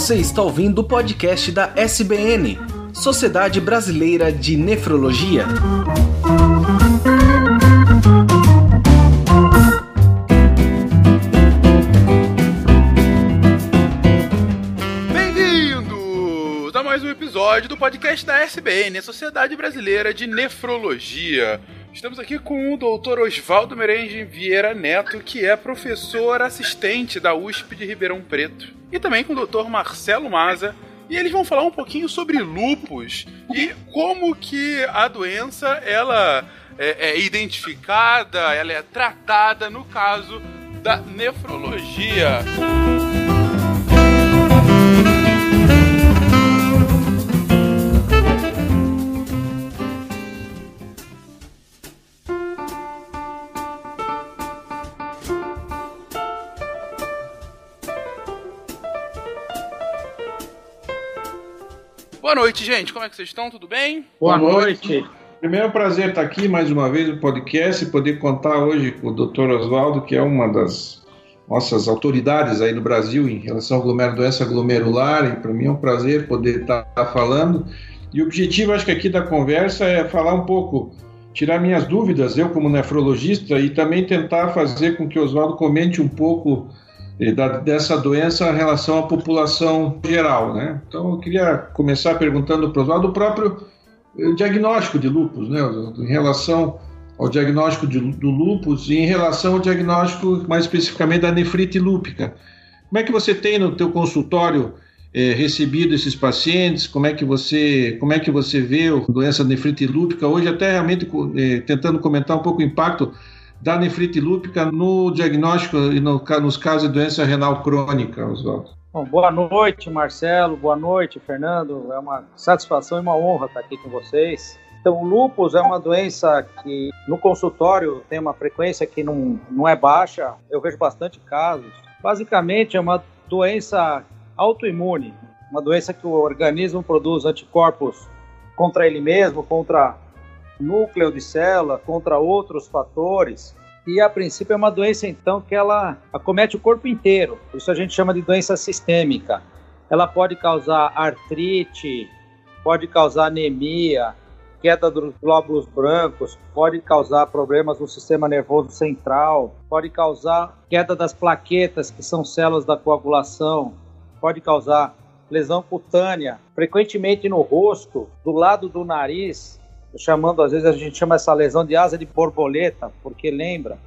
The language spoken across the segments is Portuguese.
Você está ouvindo o podcast da SBN, Sociedade Brasileira de Nefrologia. Bem-vindos a mais um episódio do podcast da SBN, Sociedade Brasileira de Nefrologia. Estamos aqui com o Dr. Oswaldo Merengue Vieira Neto, que é professor assistente da USP de Ribeirão Preto, e também com o Dr. Marcelo Maza, e eles vão falar um pouquinho sobre lupus e como que a doença ela é, é identificada, ela é tratada no caso da nefrologia. Boa noite, gente. Como é que vocês estão? Tudo bem? Boa noite. Primeiro é um prazer estar aqui mais uma vez no podcast e poder contar hoje com o Dr. Oswaldo, que é uma das nossas autoridades aí no Brasil em relação à glomer doença glomerular, e para mim é um prazer poder estar falando. E o objetivo, acho que aqui da conversa é falar um pouco, tirar minhas dúvidas, eu como nefrologista, e também tentar fazer com que o Oswaldo comente um pouco da, dessa doença em relação à população geral, né? Então eu queria começar perguntando para o Oswaldo o próprio o diagnóstico de lúpus, né? Em relação ao diagnóstico de, do lúpus e em relação ao diagnóstico mais especificamente da nefrite lúpica. Como é que você tem no teu consultório é, recebido esses pacientes? Como é que você como é que você vê a doença nefrite lúpica hoje até realmente é, tentando comentar um pouco o impacto da nefrite lúpica no diagnóstico e no, nos casos de doença renal crônica, Oswaldo? Bom, boa noite, Marcelo. Boa noite, Fernando. É uma satisfação e uma honra estar aqui com vocês. Então, o lúpus é uma doença que no consultório tem uma frequência que não, não é baixa. Eu vejo bastante casos. Basicamente, é uma doença autoimune, uma doença que o organismo produz anticorpos contra ele mesmo, contra núcleo de célula, contra outros fatores. E a princípio é uma doença então que ela acomete o corpo inteiro. Isso a gente chama de doença sistêmica. Ela pode causar artrite, pode causar anemia, queda dos glóbulos brancos, pode causar problemas no sistema nervoso central, pode causar queda das plaquetas, que são células da coagulação, pode causar lesão cutânea, frequentemente no rosto, do lado do nariz, chamando, às vezes a gente chama essa lesão de asa de borboleta, porque lembra.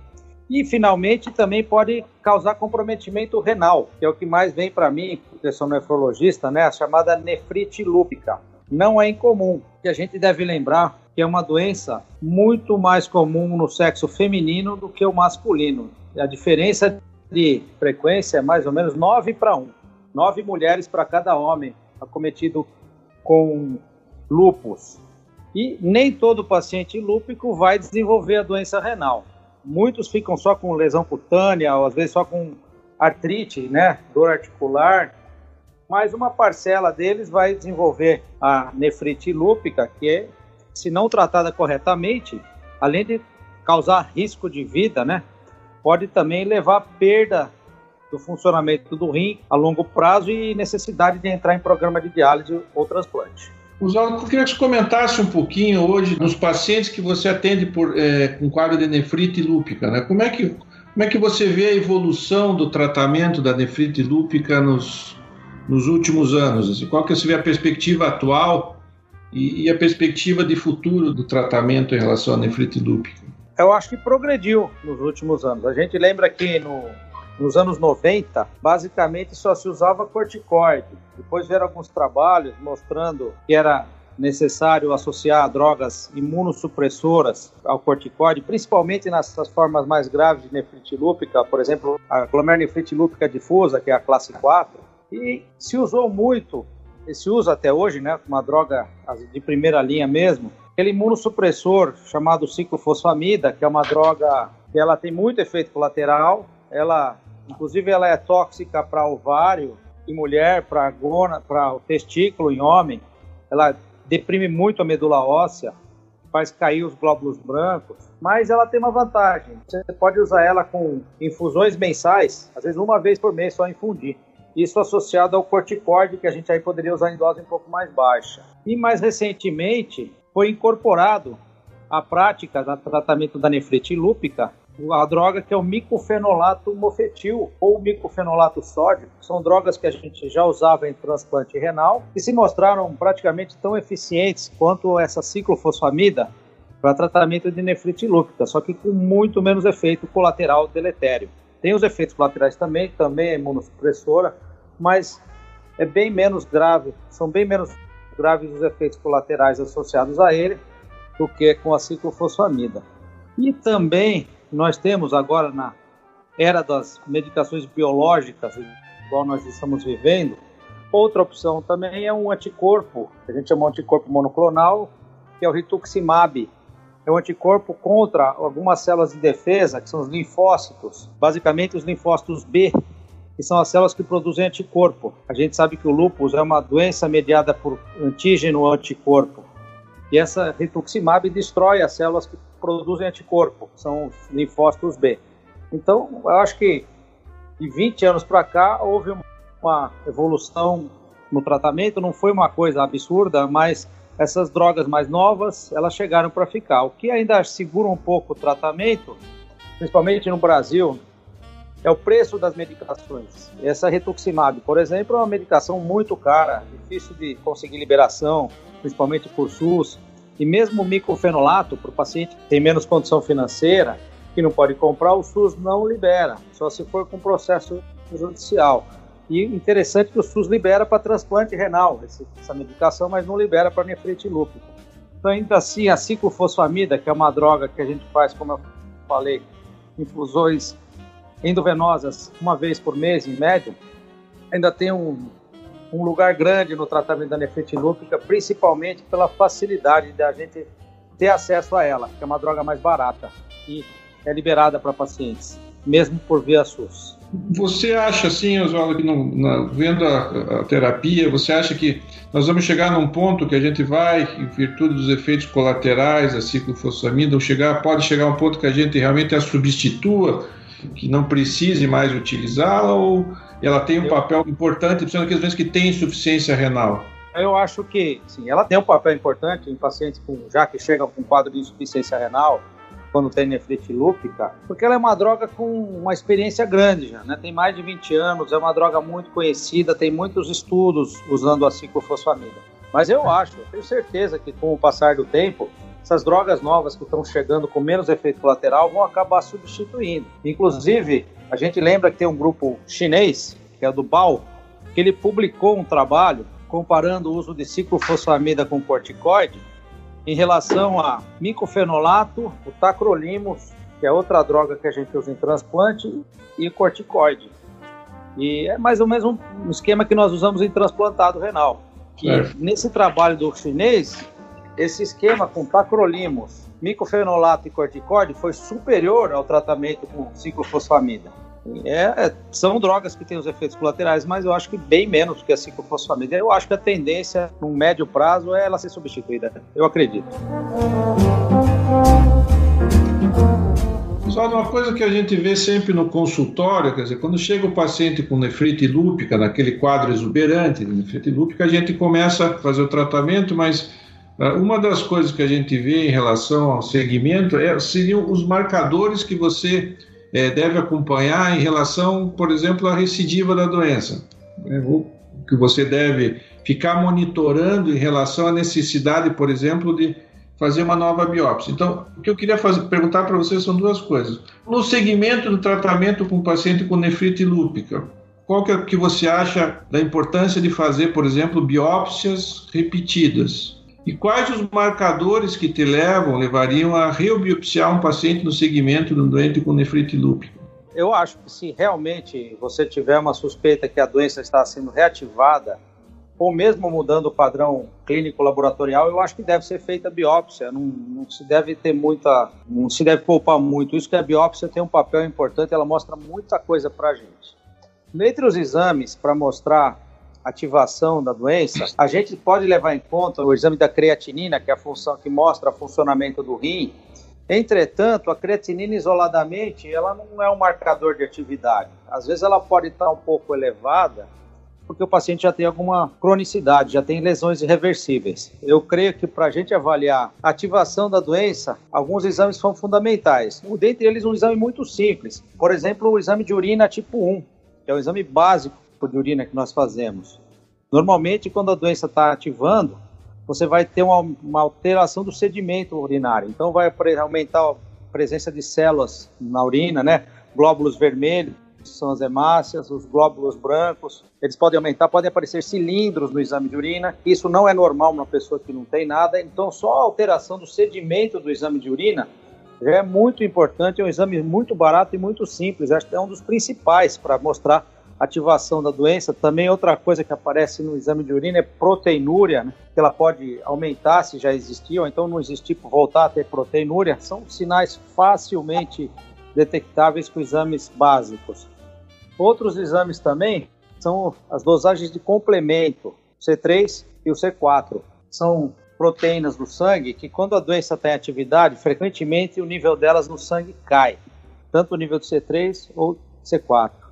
E finalmente também pode causar comprometimento renal, que é o que mais vem para mim, porque sou nefrologista, né, a chamada nefrite lúpica. Não é incomum, que a gente deve lembrar que é uma doença muito mais comum no sexo feminino do que o masculino. A diferença de frequência é mais ou menos 9 para 1. 9 mulheres para cada homem acometido com lupus. E nem todo paciente lúpico vai desenvolver a doença renal. Muitos ficam só com lesão cutânea, ou às vezes só com artrite, né, dor articular, mas uma parcela deles vai desenvolver a nefrite lúpica, que é, se não tratada corretamente, além de causar risco de vida, né, pode também levar à perda do funcionamento do rim a longo prazo e necessidade de entrar em programa de diálise ou transplante. Oswaldo, eu queria que você comentasse um pouquinho hoje nos pacientes que você atende por, é, com quadro de nefrite lúpica, né? Como é, que, como é que você vê a evolução do tratamento da nefrite lúpica nos, nos últimos anos? Assim, qual que você vê a perspectiva atual e, e a perspectiva de futuro do tratamento em relação à nefrite lúpica? Eu acho que progrediu nos últimos anos. A gente lembra que no, nos anos 90, basicamente só se usava corticoide. Depois vieram alguns trabalhos mostrando que era necessário associar drogas imunossupressoras ao corticoide, principalmente nessas formas mais graves de nefrite lúpica, por exemplo, a glomerulonefrite lúpica difusa, que é a classe 4. E se usou muito, e se usa até hoje, né, uma droga de primeira linha mesmo, aquele imunossupressor chamado ciclofosfamida, que é uma droga que ela tem muito efeito colateral, ela Inclusive, ela é tóxica para ovário em mulher, para para o testículo em homem. Ela deprime muito a medula óssea, faz cair os glóbulos brancos, mas ela tem uma vantagem. Você pode usar ela com infusões mensais, às vezes uma vez por mês só infundir. isso associado ao corticoide, que a gente aí poderia usar em dose um pouco mais baixa. E mais recentemente foi incorporado a prática do tratamento da nefrite lúpica a droga que é o micofenolato mofetil ou micofenolato sódio. São drogas que a gente já usava em transplante renal e se mostraram praticamente tão eficientes quanto essa ciclofosfamida para tratamento de nefrite lúpica, só que com muito menos efeito colateral deletério. Tem os efeitos colaterais também, também é imunossupressora, mas é bem menos grave, são bem menos graves os efeitos colaterais associados a ele do que com a ciclofosfamida. E também nós temos agora na era das medicações biológicas, igual nós estamos vivendo, outra opção também é um anticorpo, a gente chama de anticorpo monoclonal, que é o rituximab, é um anticorpo contra algumas células de defesa, que são os linfócitos, basicamente os linfócitos B, que são as células que produzem anticorpo. A gente sabe que o lúpus é uma doença mediada por antígeno anticorpo. E essa rituximab destrói as células que produzem anticorpo, são os linfócitos B. Então, eu acho que de 20 anos para cá houve uma evolução no tratamento, não foi uma coisa absurda, mas essas drogas mais novas, elas chegaram para ficar. O que ainda segura um pouco o tratamento, principalmente no Brasil, é o preço das medicações. Essa rituximab, por exemplo, é uma medicação muito cara, difícil de conseguir liberação, principalmente por SUS. E mesmo o micofenolato, para o paciente que tem menos condição financeira, que não pode comprar, o SUS não libera, só se for com processo judicial. E interessante que o SUS libera para transplante renal essa medicação, mas não libera para nefrite lúpica. Então, ainda assim, a ciclofosfamida, que é uma droga que a gente faz, como eu falei, infusões endovenosas uma vez por mês, em média, ainda tem um, um lugar grande no tratamento da nefrite principalmente pela facilidade da gente ter acesso a ela, que é uma droga mais barata e é liberada para pacientes, mesmo por via SUS. Você acha, assim, Oswaldo, que no, na, vendo a, a, terapia, você acha que nós vamos chegar num ponto que a gente vai, em virtude dos efeitos colaterais da ciclofosfamida, chegar, pode chegar a um ponto que a gente realmente a substitua, que não precise mais utilizá-la, ou ela tem um papel importante, principalmente aqueles doentes que têm insuficiência renal? Eu acho que, sim, ela tem um papel importante em pacientes com, já que chegam com quadro de insuficiência renal, quando tem nefrite lúpica, porque ela é uma droga com uma experiência grande já, né? Tem mais de 20 anos, é uma droga muito conhecida, tem muitos estudos usando a ciclofosfamida. Mas eu acho, eu tenho certeza que com o passar do tempo, essas drogas novas que estão chegando com menos efeito colateral vão acabar substituindo. Inclusive, a gente lembra que tem um grupo chinês, que é do BAO, que ele publicou um trabalho comparando o uso de ciclofosfamida com corticoide em relação a micofenolato, o tacrolimus, que é outra droga que a gente usa em transplante, e corticoide. E é mais ou menos um esquema que nós usamos em transplantado renal. E nesse trabalho do chinês, esse esquema com tacrolimus, micofenolato e corticoide foi superior ao tratamento com ciclofosfamida. É, é, são drogas que têm os efeitos colaterais, mas eu acho que bem menos que a ciclofosfamida. Eu acho que a tendência, no médio prazo, é ela ser substituída. Eu acredito. Só uma coisa que a gente vê sempre no consultório, quer dizer, quando chega o paciente com nefrite lúpica, naquele quadro exuberante de nefrite lúpica, a gente começa a fazer o tratamento, mas uma das coisas que a gente vê em relação ao segmento é, seriam os marcadores que você é, deve acompanhar em relação, por exemplo, à recidiva da doença. É, o que você deve ficar monitorando em relação à necessidade, por exemplo, de fazer uma nova biópsia. Então, o que eu queria fazer, perguntar para vocês são duas coisas. No segmento do tratamento com paciente com nefrite lúpica, qual que, é, que você acha da importância de fazer, por exemplo, biópsias repetidas? E quais os marcadores que te levam, levariam a reobiopsiar um paciente no segmento de um doente com nefrite lúpica? Eu acho que se realmente você tiver uma suspeita que a doença está sendo reativada, ou mesmo mudando o padrão clínico laboratorial, eu acho que deve ser feita a biópsia. Não, não, se deve ter muita, não se deve poupar muito. Isso que a biópsia tem um papel importante, ela mostra muita coisa para a gente. Entre os exames para mostrar ativação da doença, a gente pode levar em conta o exame da creatinina, que é a função que mostra o funcionamento do rim. Entretanto, a creatinina isoladamente, ela não é um marcador de atividade. Às vezes ela pode estar um pouco elevada, porque o paciente já tem alguma cronicidade, já tem lesões irreversíveis. Eu creio que para a gente avaliar a ativação da doença, alguns exames são fundamentais. Dentre eles, um exame muito simples. Por exemplo, o exame de urina tipo 1, que é o exame básico de urina que nós fazemos. Normalmente, quando a doença está ativando, você vai ter uma, uma, alteração do sedimento urinário. Então, vai aumentar a presença de células na urina, né? Glóbulos vermelhos, são as hemácias, os glóbulos brancos, eles podem aumentar, podem aparecer cilindros no exame de urina. Isso não é normal numa pessoa que não tem nada, então só a alteração do sedimento do exame de urina já é muito importante, é um exame muito barato e muito simples, acho que é um dos principais para mostrar ativação da doença. Também outra coisa que aparece no exame de urina é proteinúria, né? que ela pode aumentar se já existia, ou então não existir, voltar a ter proteinúria. São sinais facilmente detectáveis com exames básicos. Outros exames também são as dosagens de complemento, C3 e o C4. São proteínas do sangue que, quando a doença está em atividade, frequentemente o nível delas no sangue cai, tanto o nível de C3 ou C4.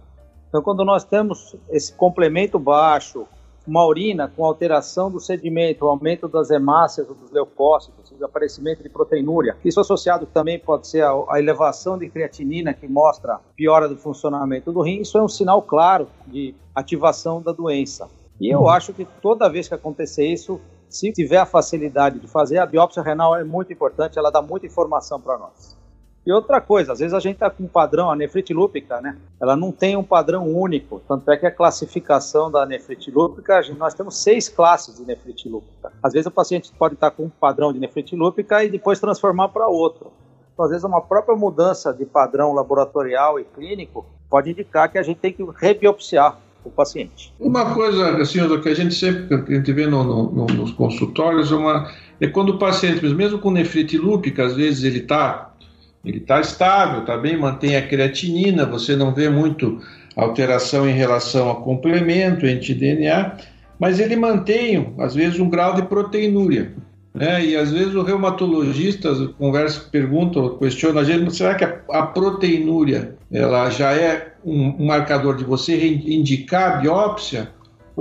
Então, quando nós temos esse complemento baixo, uma urina com alteração do sedimento, aumento das hemácias ou dos leucócitos, desaparecimento de proteinúria. Isso associado também pode ser a, elevação de creatinina, que mostra piora do funcionamento do rim. Isso é um sinal claro de ativação da doença. E eu uhum. acho que toda vez que acontecer isso, se tiver a facilidade de fazer, a biópsia renal é muito importante, ela dá muita informação para nós. E outra coisa, às vezes a gente está com um padrão, a nefrite lúpica, né? Ela não tem um padrão único. Tanto é que a classificação da nefrite lúpica, nós temos seis classes de nefrite lúpica. Às vezes o paciente pode estar tá com um padrão de nefrite lúpica e depois transformar para outro. Então, às vezes, uma própria mudança de padrão laboratorial e clínico pode indicar que a gente tem que rebiopsiar o paciente. Uma coisa, assim, que a gente sempre a gente vê no, no, nos consultórios é, uma, é quando o paciente, mesmo com nefrite lúpica, às vezes ele está ele está estável, está bem, mantém a creatinina, você não vê muito alteração em relação a complemento, anti-DNA, mas ele mantém, às vezes, um grau de proteinúria. Né? E às vezes o reumatologista conversa, pergunta, questiona a gente, será que a, a proteinúria ela já é um, um, marcador de você indicar a biópsia?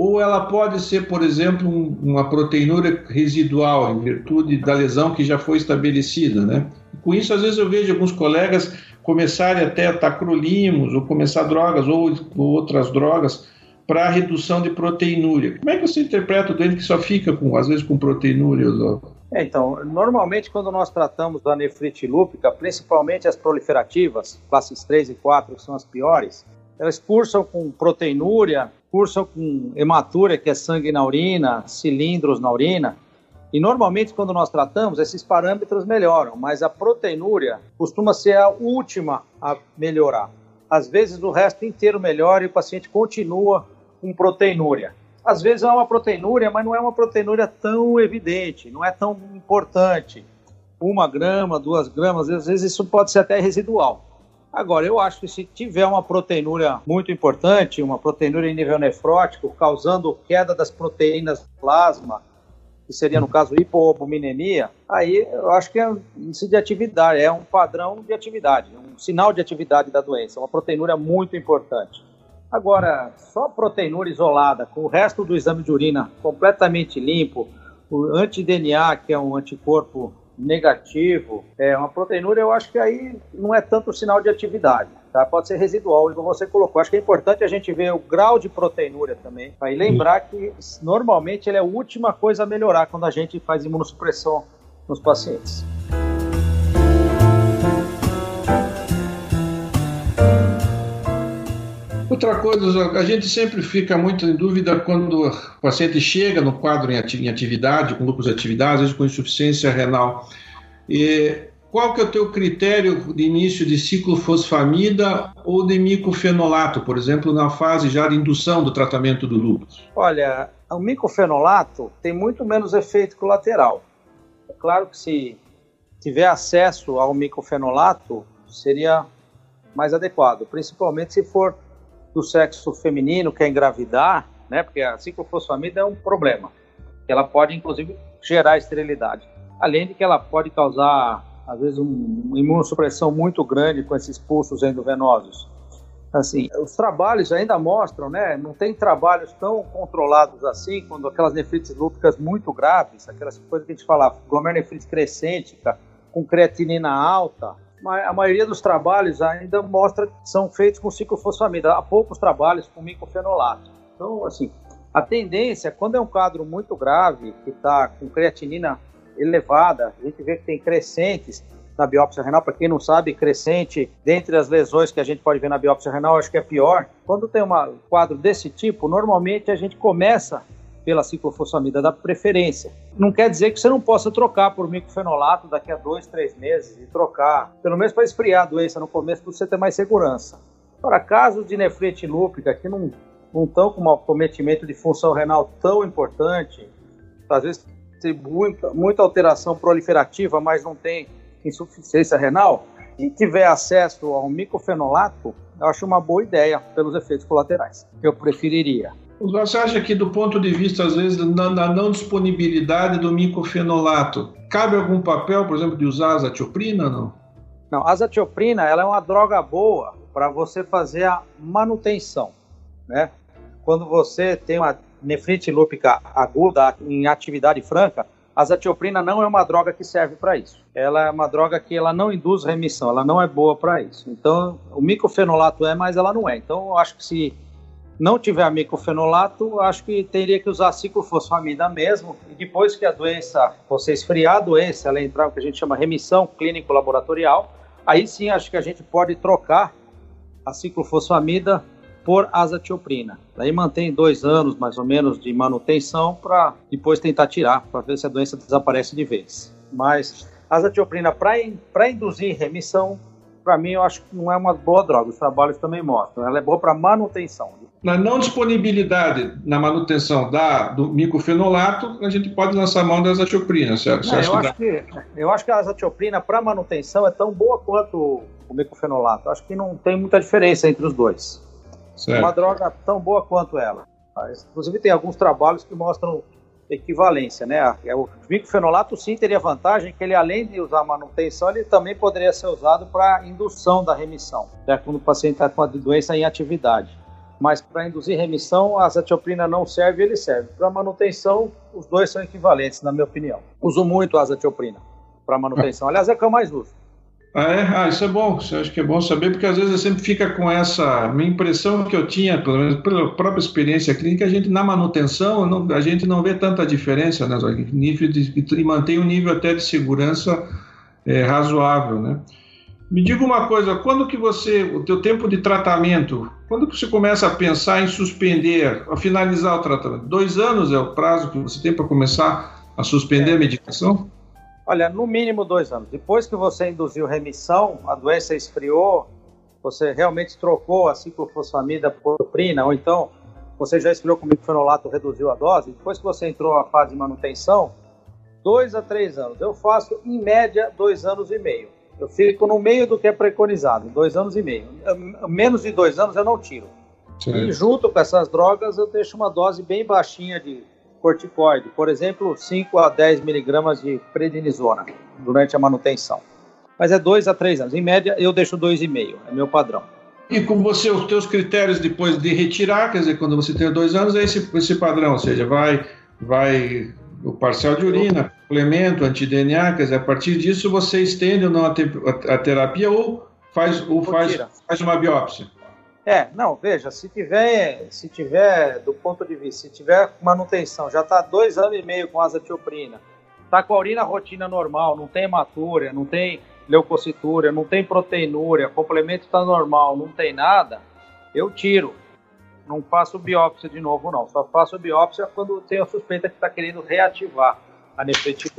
Ou ela pode ser, por exemplo, um, uma proteinúria residual, em virtude da lesão que já foi estabelecida, né? Com isso, às vezes eu vejo alguns colegas começarem até a tacrolimos, ou começar drogas, ou, ou outras drogas, para redução de proteinúria. Como é que você interpreta o doente que só fica, com, às vezes, com proteinúria, é, então, normalmente quando nós tratamos da nefrite lúpica, principalmente as proliferativas, classes 3 e 4, que são as piores, elas cursam com proteinúria, cursam com hematúria, que é sangue na urina, cilindros na urina, e normalmente, quando nós tratamos, esses parâmetros melhoram, mas a proteinúria costuma ser a última a melhorar. Às vezes, o resto inteiro melhora e o paciente continua com proteinúria. Às vezes, é uma proteinúria, mas não é uma proteinúria tão evidente, não é tão importante. Uma grama, duas gramas, às vezes isso pode ser até residual. Agora, eu acho que se tiver uma proteinúria muito importante, uma proteinúria em nível nefrótico, causando queda das proteínas plasma, que seria no caso hipoalbuminemia, aí eu acho que é índice de atividade, é um padrão de atividade, um sinal de atividade da doença, uma proteinúria muito importante. Agora, só proteinúria isolada, com o resto do exame de urina completamente limpo, o anti-DNA, que é um anticorpo negativo, é uma proteinúria, eu acho que aí não é tanto sinal de atividade. Tá? Pode ser residual, como você colocou. Acho que é importante a gente ver o grau de proteinúria também, e lembrar que normalmente ele é a última coisa a melhorar quando a gente faz imunossupressão nos pacientes. Outra coisa, a gente sempre fica muito em dúvida quando o paciente chega no quadro em atividade, com lúpus de atividade, às vezes com insuficiência renal. E qual que é o teu critério de início de ciclofosfamida ou de micofenolato, por exemplo, na fase já de indução do tratamento do lúpus? Olha, o micofenolato tem muito menos efeito colateral. É claro que se tiver acesso ao micofenolato, seria mais adequado, principalmente se for do sexo feminino, quer engravidar, né? Porque a ciclofosfamida é um problema. Ela pode, inclusive, gerar esterilidade. Além de que ela pode causar às vezes um, uma imunossupressão muito grande com esses pulsos endovenosos. Assim, os trabalhos ainda mostram, né? Não tem trabalhos tão controlados assim, quando aquelas nefrites lúpicas muito graves, aquelas coisas que a gente falava, glomerulonefrite crescente, com creatinina alta, a maioria dos trabalhos ainda mostra que são feitos com ciclofosfamida. Há poucos trabalhos com micofenolato. Então, assim, a tendência, quando é um quadro muito grave, que está com creatinina elevada, a gente vê que tem crescentes na biópsia renal. Para quem não sabe, crescente, dentre as lesões que a gente pode ver na biópsia renal, acho que é pior. Quando tem um quadro desse tipo, normalmente a gente começa pela ciclofosfamida da preferência. Não quer dizer que você não possa trocar por micofenolato daqui a dois, três meses e trocar, pelo menos para esfriar a doença no começo, para você ter mais segurança. Para casos de nefrite lúpica que não estão com um cometimento de função renal tão importante, às vezes tem muita, muita alteração proliferativa, mas não tem insuficiência renal, e tiver acesso ao micofenolato, eu acho uma boa ideia pelos efeitos colaterais. Eu preferiria. Você acha que, do ponto de vista, às vezes, na, na não disponibilidade do micofenolato, cabe algum papel, por exemplo, de usar azatioprina não? Não, a azatioprina ela é uma droga boa para você fazer a manutenção, né? Quando você tem uma nefrite lúpica aguda em atividade franca, a azatioprina não é uma droga que serve para isso. Ela é uma droga que ela não induz remissão, ela não é boa para isso. Então, o micofenolato é, mas ela não é. Então, eu acho que se não tiver micofenolato, acho que teria que usar ciclofosfamida mesmo. E depois que a doença, você esfriar a doença, ela entrar no que a gente chama remissão clínico-laboratorial, aí sim acho que a gente pode trocar a ciclofosfamida por azatioprina. Daí mantém dois anos mais ou menos de manutenção para depois tentar tirar, para ver se a doença desaparece de vez. Mas azatioprina para induzir remissão, para mim eu acho que não é uma boa droga. Os trabalhos também mostram. Ela é boa para manutenção. Na não disponibilidade na manutenção da, do micofenolato, a gente pode lançar mão da azatioprina, certo? Não, eu, acho que, eu acho que a azatioprina para manutenção é tão boa quanto o micofenolato. Acho que não tem muita diferença entre os dois. Certo. Uma droga tão boa quanto ela. Inclusive tem alguns trabalhos que mostram equivalência, né? É, o micofenolato sim teria vantagem que ele além de usar manutenção, ele também poderia ser usado para indução da remissão, né? quando o paciente está com a doença em atividade. Mas para induzir remissão, a azatioprina não serve, ele serve. Para manutenção, os dois são equivalentes, na minha opinião. Uso muito a azatioprina para manutenção. Aliás, é o que eu mais uso. Ah, é? ah, isso é bom, isso acho que é bom saber, porque às vezes sempre fica com essa minha impressão que eu tinha, pelo menos pela própria experiência clínica, a gente na manutenção, não, a gente não vê tanta diferença, né, nível de, e mantém um nível até de segurança é, razoável, né? Me diga uma coisa, quando que você, o teu tempo de tratamento, quando que você começa a pensar em suspender, a finalizar o tratamento? Dois anos é o prazo que você tem para começar a suspender é. a medicação? Olha, no mínimo dois anos. Depois que você induziu remissão, a doença esfriou, você realmente trocou a ciclofosfamida por prina, ou então você já esfriou com microfenolato, reduziu a dose, depois que você entrou na fase de manutenção, dois a três anos. Eu faço, em média, dois anos e meio. Eu fico no meio do que é preconizado, dois anos e meio. Menos de dois anos eu não tiro. Sim. E junto com essas drogas, eu deixo uma dose bem baixinha de corticoide, por exemplo, 5 a 10 miligramas de prednisona durante a manutenção. Mas é 2 a 3 anos. Em média, eu deixo 2,5, é meu padrão. E com você, os teus critérios depois de retirar, quer dizer, quando você tem dois anos, é esse, esse padrão, ou seja, vai, vai o parcial de urina, complemento, anti-DNA, quer dizer, a partir disso você estende ou não a, te, a, a terapia ou faz, ou faz, faz uma biópsia. É, não, veja, se tiver, se tiver, do ponto de vista, se tiver manutenção, já está dois anos e meio com azatioprina, está com a urina rotina normal, não tem hematúria, não tem leucocitúria, não tem proteinúria, complemento está normal, não tem nada, eu tiro. Não faço biópsia de novo, não. Só faço biópsia quando tenho a suspeita que está querendo reativar a nefrite.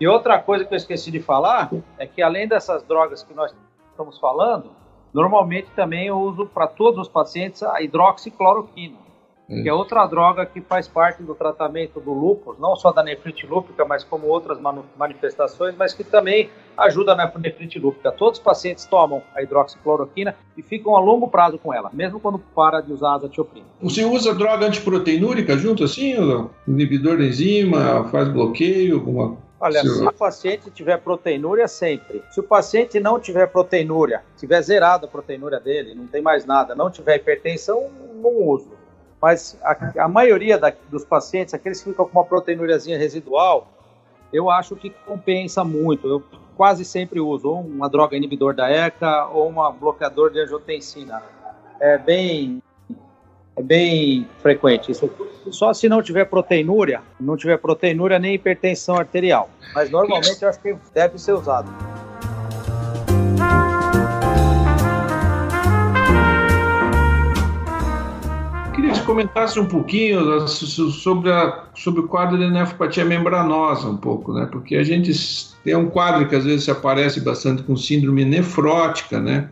E outra coisa que eu esqueci de falar é que além dessas drogas que nós estamos falando, Normalmente também eu uso para todos os pacientes a hidroxicloroquina, hum. que é outra droga que faz parte do tratamento do lúpus, não só da nefrite lúpica, mas como outras manifestações, mas que também ajuda na nefrite lúpica. Todos os pacientes tomam a hidroxicloroquina e ficam a longo prazo com ela, mesmo quando para de usar a azatioprina. Você usa droga antiproteinúrica junto assim? Inibidor da enzima, faz bloqueio, alguma Olha, se, se o paciente tiver proteinúria, sempre. Se o paciente não tiver proteinúria, tiver zerada a proteinúria dele, não tem mais nada, não tiver hipertensão, não uso. Mas a, a maioria da, dos pacientes, aqueles que ficam com uma proteinúriazinha residual, eu acho que compensa muito. Eu quase sempre uso ou uma droga inibidor da ECA ou uma bloqueador de angiotensina. É bem é bem frequente. Isso só se não tiver proteinúria, não tiver proteinúria nem hipertensão arterial. Mas normalmente eu acho que deve ser usado. Queria que você comentasse um pouquinho sobre, a, sobre o quadro de nefropatia membranosa, um pouco, né? Porque a gente tem um quadro que às vezes aparece bastante com síndrome nefrótica, né?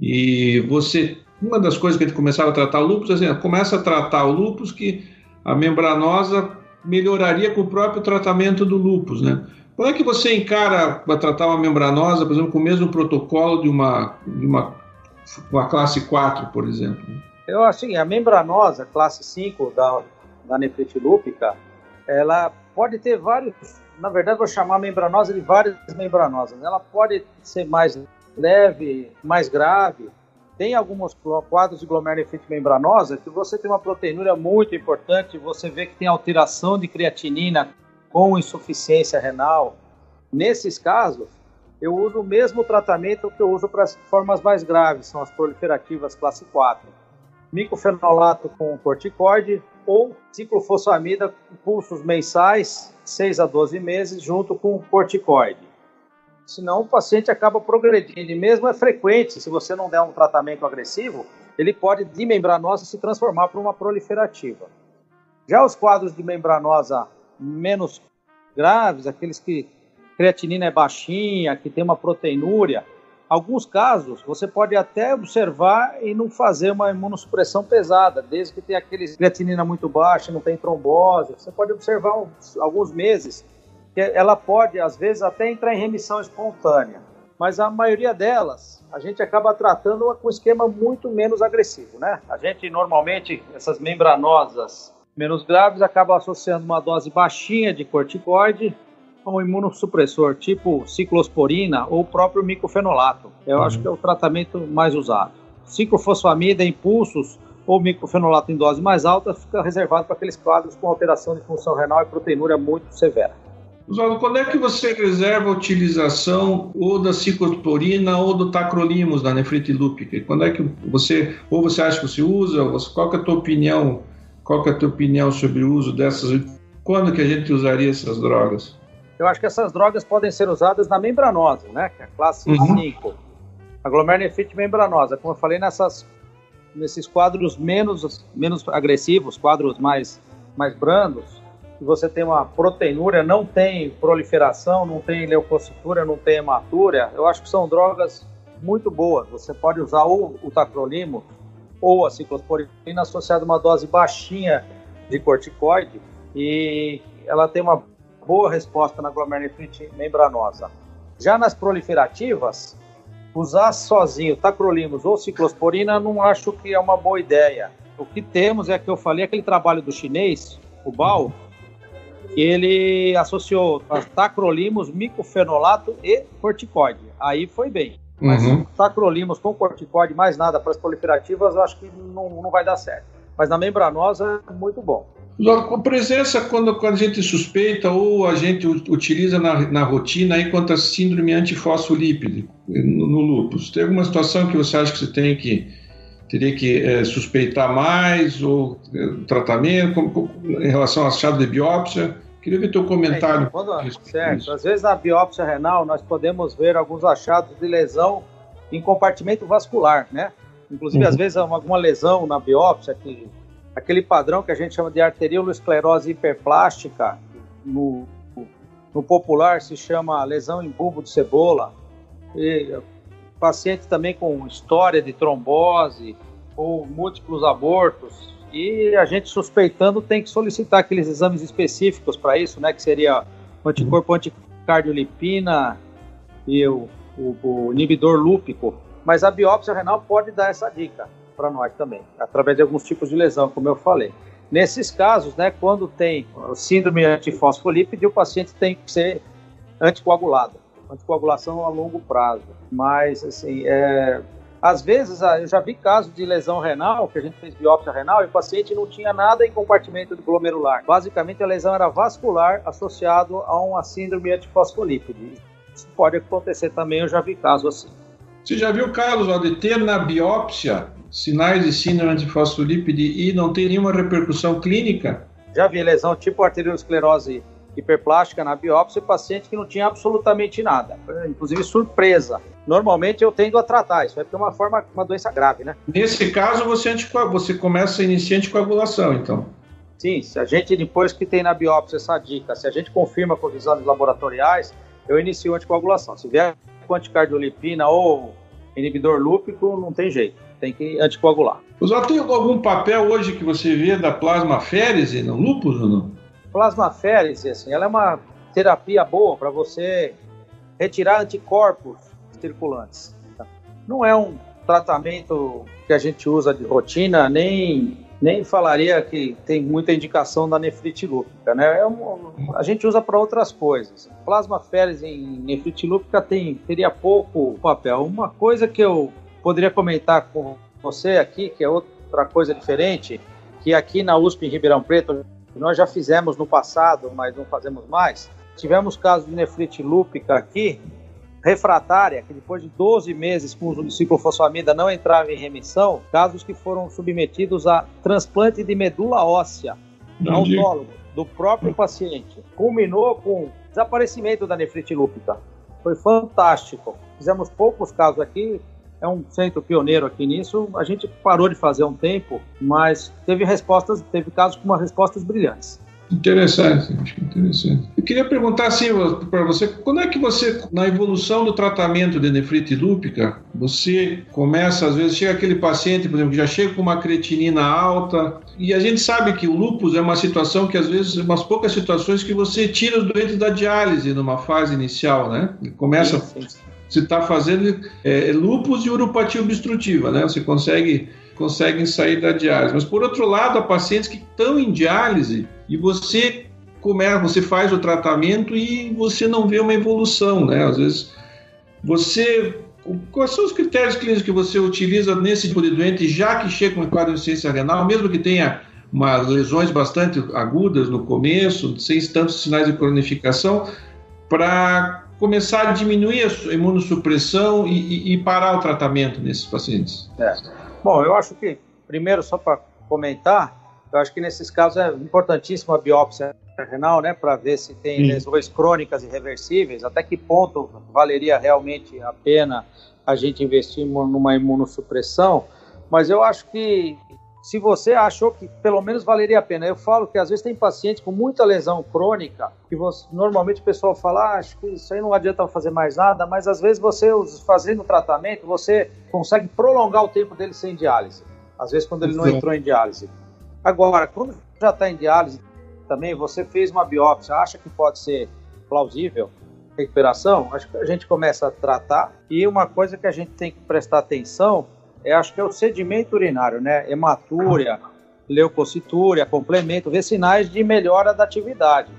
E você uma das coisas que a gente começava a tratar o lúpus, assim, começa a tratar o lúpus que a membranosa melhoraria com o próprio tratamento do lúpus, né? Como é que você encara para tratar uma membranosa, por exemplo, com o mesmo protocolo de uma, de uma, uma classe 4, por exemplo? Eu, assim, a membranosa, classe 5 da, da nefrite lúpica, ela pode ter vários, na verdade vou chamar membranosa de várias membranosas. Ela pode ser mais leve, mais grave, tem alguns quadros de glomerulonefrite membranosa que você tem uma proteinúria muito importante, você vê que tem alteração de creatinina com insuficiência renal. Nesses casos, eu uso o mesmo tratamento que eu uso para as formas mais graves, são as proliferativas classe 4. Micofenolato com corticoide ou ciclofosfamida com pulsos mensais, 6 a 12 meses, junto com corticoide senão o paciente acaba progredindo. E mesmo é frequente, se você não der um tratamento agressivo, ele pode, de membranosa, se transformar para uma proliferativa. Já os quadros de membranosa menos graves, aqueles que creatinina é baixinha, que tem uma proteinúria, alguns casos você pode até observar e não fazer uma imunossupressão pesada, desde que tenha aqueles creatinina muito baixa, não tem trombose, você pode observar uns, alguns meses que ela pode, às vezes, até entrar em remissão espontânea. Mas a maioria delas, a gente acaba tratando com um esquema muito menos agressivo, né? A gente, normalmente, essas membranosas menos graves, acaba associando uma dose baixinha de corticoide com um imunossupressor, tipo ciclosporina ou próprio micofenolato. Eu uhum. acho que é o tratamento mais usado. Ciclofosfamida em pulsos ou micofenolato em dose mais alta fica reservado para aqueles quadros com alteração de função renal e proteinúria muito severa. Oswaldo, quando é que você reserva a utilização ou da ciclosporina ou do tacrolimus na nefrite lúpica? Quando é que você, ou você acha que você usa, qual é a tua opinião, qual é a tua opinião sobre o uso dessas, quando que a gente usaria essas drogas? Eu acho que essas drogas podem ser usadas na membranosa, né, que é a classe uhum. 5. A glomerulonefrite membranosa, como eu falei, nessas, nesses quadros menos, menos agressivos, quadros mais, mais brandos, que você tem uma proteinúria, não tem proliferação, não tem leucocitura, não tem hematúria, eu acho que são drogas muito boas. Você pode usar ou o tacrolimo ou a ciclosporina associada a uma dose baixinha de corticoide e ela tem uma boa resposta na glomerulonefrite membranosa. Já nas proliferativas, usar sozinho tacrolimus ou ciclosporina não acho que é uma boa ideia. O que temos é que eu falei aquele trabalho do chinês, o BAL, ele associou tacrolimus, micofenolato e corticoide. Aí foi bem. Mas uhum. tacrolimus com corticoide, mais nada para as proliferativas, eu acho que não, não vai dar certo. Mas na membranosa, é muito bom. Com presença, quando, quando a gente suspeita ou a gente utiliza na, na rotina contra a síndrome antifosfolípide no, no lúpus, tem alguma situação que você acha que você tem que teria que é, suspeitar mais ou é, tratamento com, com, em relação ao achado de biópsia? Queria ver teu comentário. É, quando, certo. Às vezes na biópsia renal nós podemos ver alguns achados de lesão em compartimento vascular, né? Inclusive uhum. às vezes alguma lesão na biópsia que aquele padrão que a gente chama de arteriolosclerose hiperplástica no, no popular se chama lesão em bulbo de cebola. E paciente também com história de trombose ou múltiplos abortos. E a gente suspeitando tem que solicitar aqueles exames específicos para isso, né? Que seria o anticorpo anticardiolipina e o, o, o inibidor lúpico. Mas a biópsia renal pode dar essa dica para nós também, através de alguns tipos de lesão, como eu falei. Nesses casos, né, quando tem síndrome antifosfolípide, o paciente tem que ser anticoagulada, anticoagulação a longo prazo. Mas, assim, é, às vezes, ah, eu já vi casos de lesão renal, que a gente fez biópsia renal, e o paciente não tinha nada em compartimento glomerular. Basicamente, a lesão era vascular associado a uma síndrome antifosfolípide. Isso pode acontecer também, eu já vi casos assim. Você já viu, Carlos, de ter na biópsia sinais de síndrome antifosfolípide e não ter nenhuma repercussão clínica? Já vi lesão tipo arteriosclerose hiperplástica na biópsia paciente que não tinha absolutamente nada, inclusive surpresa. Normalmente eu tendo a tratar, isso é porque é uma forma, uma doença grave, né? Nesse caso, você, você começa a iniciar anticoagulação, então. Sim, se a gente, depois que tem na biópsia essa dica, se a gente confirma com os exames laboratoriais, eu inicio a anticoagulação. Se vier com anticardiolipina ou inibidor lúpico, não tem jeito, tem que anticoagular. Oswaldo, tem algum papel hoje que você vê da plasmaférese no lúpus ou não? Plasmaférese, assim, ela é uma terapia boa para você retirar anticorpos circulantes. Não é um tratamento que a gente usa de rotina, nem, nem falaria que tem muita indicação da nefrite lúpica, né? É um, a gente usa para outras coisas. Plasmaférese em nefrite lúpica tem, teria pouco papel. Uma coisa que eu poderia comentar com você aqui, que é outra coisa diferente, que aqui na USP em Ribeirão Preto nós já fizemos no passado, mas não fazemos mais. Tivemos casos de nefrite lúpica aqui, refratária, que depois de 12 meses com uso de ciclofosfamida não entrava em remissão, casos que foram submetidos a transplante de medula óssea, autólogo, do próprio paciente. Culminou com desaparecimento da nefrite lúpica. Foi fantástico. Fizemos poucos casos aqui, é um centro pioneiro aqui nisso. A gente parou de fazer um tempo, mas teve respostas, teve casos com umas respostas brilhantes. Interessante, acho que interessante. Eu queria perguntar assim para você, quando é que você, na evolução do tratamento de nefrite lúpica, você começa, às vezes, chega aquele paciente, por exemplo, que já chega com uma creatinina alta, e a gente sabe que o lúpus é uma situação que, às vezes, umas poucas situações que você tira os doentes da diálise numa fase inicial, né? Começa... Sim, sim você está fazendo é, lupus e uropatia obstrutiva, né? Você consegue conseguem sair da diálise. Mas por outro lado, há pacientes que estão em diálise e você começa, você faz o tratamento e você não vê uma evolução, né? Às vezes você Quais são os critérios clínicos que você utiliza nesse tipo de doente, já que chega com quadro de insuficiência renal, mesmo que tenha uma, lesões bastante agudas no começo, sem tantos sinais de cronificação, para começar a diminuir a imunossupressão e, e, e parar o tratamento nesses pacientes? É. Bom, eu acho que, primeiro, só para comentar, eu acho que nesses casos é importantíssima a biópsia renal, né, para ver se tem Sim. lesões crônicas irreversíveis, até que ponto valeria realmente a pena a gente investir numa imunossupressão. Mas eu acho que se você achou que pelo menos valeria a pena. Eu falo que às vezes tem pacientes com muita lesão crônica que você, normalmente o pessoal fala, ah, acho que isso aí não adianta fazer mais nada, mas às vezes você fazendo o tratamento, você consegue prolongar o tempo dele sem diálise. Às vezes quando ele não entrou em diálise. Agora, quando já está em diálise também, você fez uma biópsia, acha que pode ser plausível recuperação, acho que a gente começa a tratar. E uma coisa que a gente tem que prestar atenção é, acho que é o sedimento urinário, né? Hematúria, leucocitúria, complemento, ver sinais de melhora da atividade.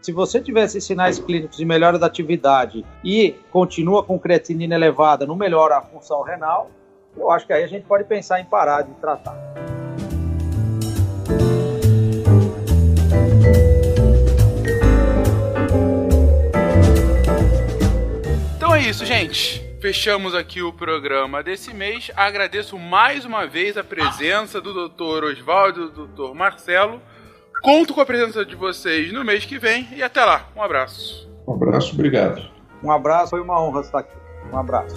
Se você tiver esses sinais clínicos de melhora da atividade e continua com creatinina elevada, não melhora a função renal, eu acho que aí a gente pode pensar em parar de tratar. Então é isso, gente fechamos aqui o programa desse mês. Agradeço mais uma vez a presença do Dr. Oswaldo e do Dr. Marcelo. Conto com a presença de vocês no mês que vem e até lá. Um abraço. Um abraço, obrigado. Um abraço, foi uma honra estar aqui. Um abraço.